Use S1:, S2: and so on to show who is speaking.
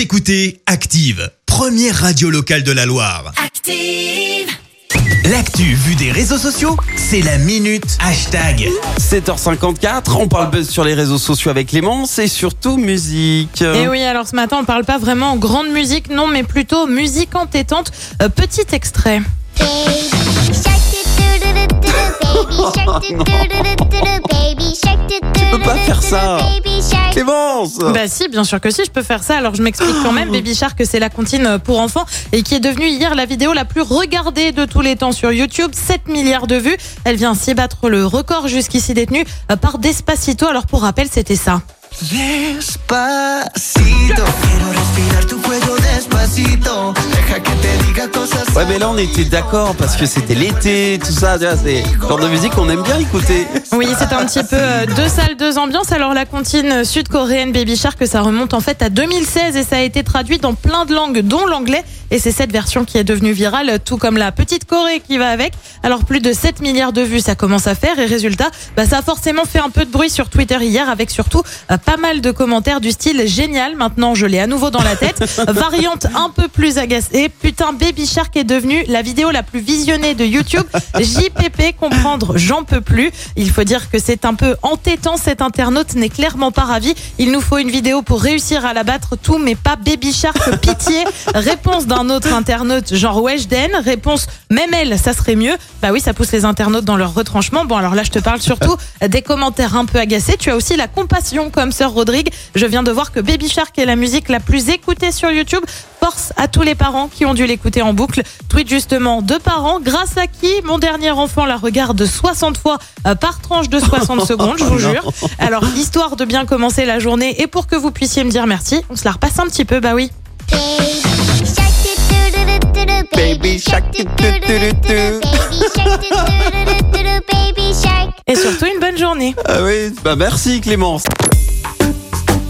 S1: Vous écoutez Active, première radio locale de la Loire.
S2: Active.
S1: L'actu vue des réseaux sociaux, c'est la minute hashtag.
S3: 7h54, on parle buzz sur les réseaux sociaux avec Clémence et surtout musique.
S4: Et oui, alors ce matin, on parle pas vraiment grande musique, non, mais plutôt musique entêtante. Euh, petit extrait.
S2: Tu
S3: peux pas faire ça. Clémence
S4: Bah si, bien sûr que si, je peux faire ça. Alors je m'explique quand même. Baby Shark, c'est la comptine pour enfants et qui est devenue hier la vidéo la plus regardée de tous les temps sur YouTube. 7 milliards de vues. Elle vient ainsi battre le record jusqu'ici détenu euh, par Despacito. Alors pour rappel, c'était ça.
S5: Despacito,
S3: Ouais mais là on était d'accord parce que c'était l'été, tout ça, c'est le genre de musique qu'on aime bien écouter.
S4: Oui, c'est un petit peu euh, deux salles, deux ambiances. Alors la comptine sud-coréenne Baby Shark, ça remonte en fait à 2016 et ça a été traduit dans plein de langues, dont l'anglais. Et c'est cette version qui est devenue virale, tout comme la petite Corée qui va avec. Alors plus de 7 milliards de vues, ça commence à faire. Et résultat, bah, ça a forcément fait un peu de bruit sur Twitter hier, avec surtout euh, pas mal de commentaires du style génial. Maintenant, je l'ai à nouveau dans la tête. Variante un peu plus agacée. Putain, Baby Shark est devenue la vidéo la plus visionnée de YouTube. JPP, comprendre, j'en peux plus. Il faut dire que c'est un peu entêtant. Cet internaute n'est clairement pas ravi. Il nous faut une vidéo pour réussir à la battre tout, mais pas Baby Shark. Pitié. Réponse d'un autre internaute, genre Weshden. Réponse, même elle, ça serait mieux. Bah oui, ça pousse les internautes dans leur retranchement. Bon, alors là, je te parle surtout des commentaires un peu agacés. Tu as aussi la compassion comme sœur Rodrigue. Je viens de voir que Baby Shark est la musique la plus écoutée sur YouTube. Force à tous les parents qui ont dû l'écouter en boucle. Tweet justement deux parents, grâce à qui mon dernier enfant la regarde 60 fois euh, par tranche de 60 secondes, je vous jure. Alors, histoire de bien commencer la journée et pour que vous puissiez me dire merci, on se la repasse un petit peu, bah oui. Et surtout une bonne journée.
S3: Ah oui, bah merci Clémence.